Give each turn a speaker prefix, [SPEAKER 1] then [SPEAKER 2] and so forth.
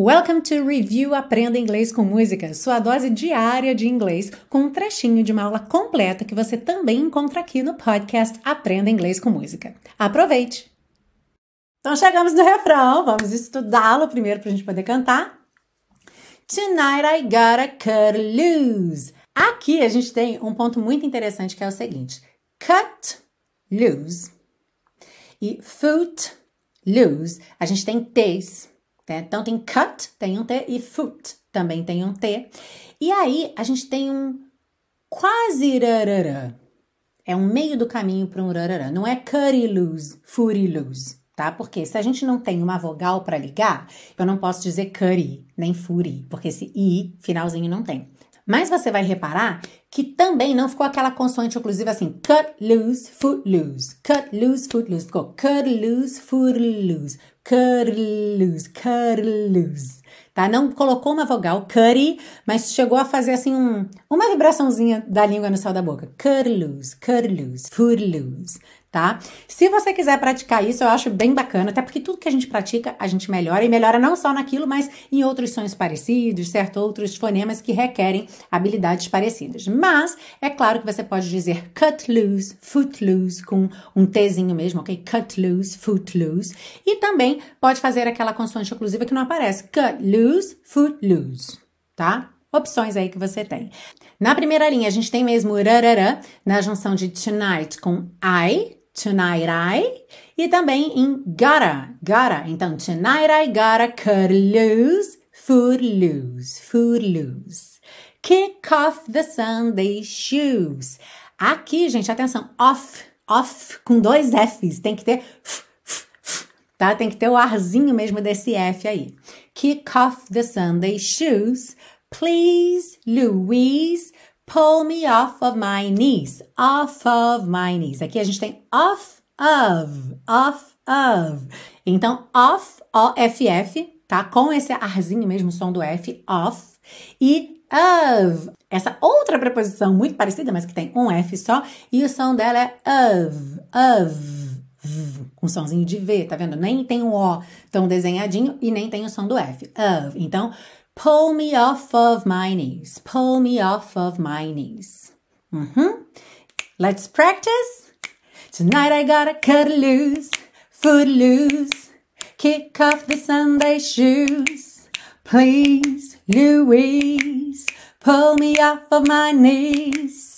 [SPEAKER 1] Welcome to Review Aprenda Inglês com Música, sua dose diária de inglês, com um trechinho de uma aula completa que você também encontra aqui no podcast Aprenda Inglês com Música. Aproveite! Então chegamos no refrão, vamos estudá-lo primeiro para a gente poder cantar. Tonight I gotta cut loose. Aqui a gente tem um ponto muito interessante que é o seguinte: cut loose e foot loose. A gente tem T's? Então tem cut, tem um T, e foot também tem um T. E aí a gente tem um quase rarará. É um meio do caminho para um rarará. Não é cutty loose, footy loose, tá? Porque se a gente não tem uma vogal para ligar, eu não posso dizer cutty, nem footy, porque esse i finalzinho não tem. Mas você vai reparar que também não ficou aquela consoante oclusiva assim, cut loose, foot loose, cut loose, foot loose. Ficou cut loose, foot loose, cut loose, cut loose. Tá? Não colocou uma vogal, cutty, mas chegou a fazer assim um, uma vibraçãozinha da língua no céu da boca. Cut loose, cut loose, foot loose tá? Se você quiser praticar isso, eu acho bem bacana, até porque tudo que a gente pratica, a gente melhora e melhora não só naquilo, mas em outros sons parecidos, certo? Outros fonemas que requerem habilidades parecidas. Mas é claro que você pode dizer cut loose, foot loose com um Tzinho mesmo, ok? Cut loose, foot loose. E também pode fazer aquela consoante oclusiva que não aparece. Cut loose, foot loose, tá? opções aí que você tem. Na primeira linha, a gente tem mesmo rarará na junção de tonight com I, tonight I, e também em gotta, gotta. Então, tonight I gotta cut loose, food loose, food loose. Kick off the Sunday shoes. Aqui, gente, atenção, off, off com dois F's, tem que ter tá? Tem que ter o arzinho mesmo desse F aí. Kick off the Sunday shoes. Please, Louise, pull me off of my knees. Off of my knees. Aqui a gente tem off of, off of. Então, off, O-F-F, tá? Com esse arzinho mesmo, som do F, off. E of. Essa outra preposição muito parecida, mas que tem um F só. E o som dela é of, of. Com somzinho de V, tá vendo? Nem tem o O tão desenhadinho e nem tem o som do F. Of. Então, Pull me off of my knees. Pull me off of my knees. Mm-hmm. Let's practice. Tonight I gotta cut loose, foot loose, kick off the Sunday shoes. Please, Louise, pull me off of my knees.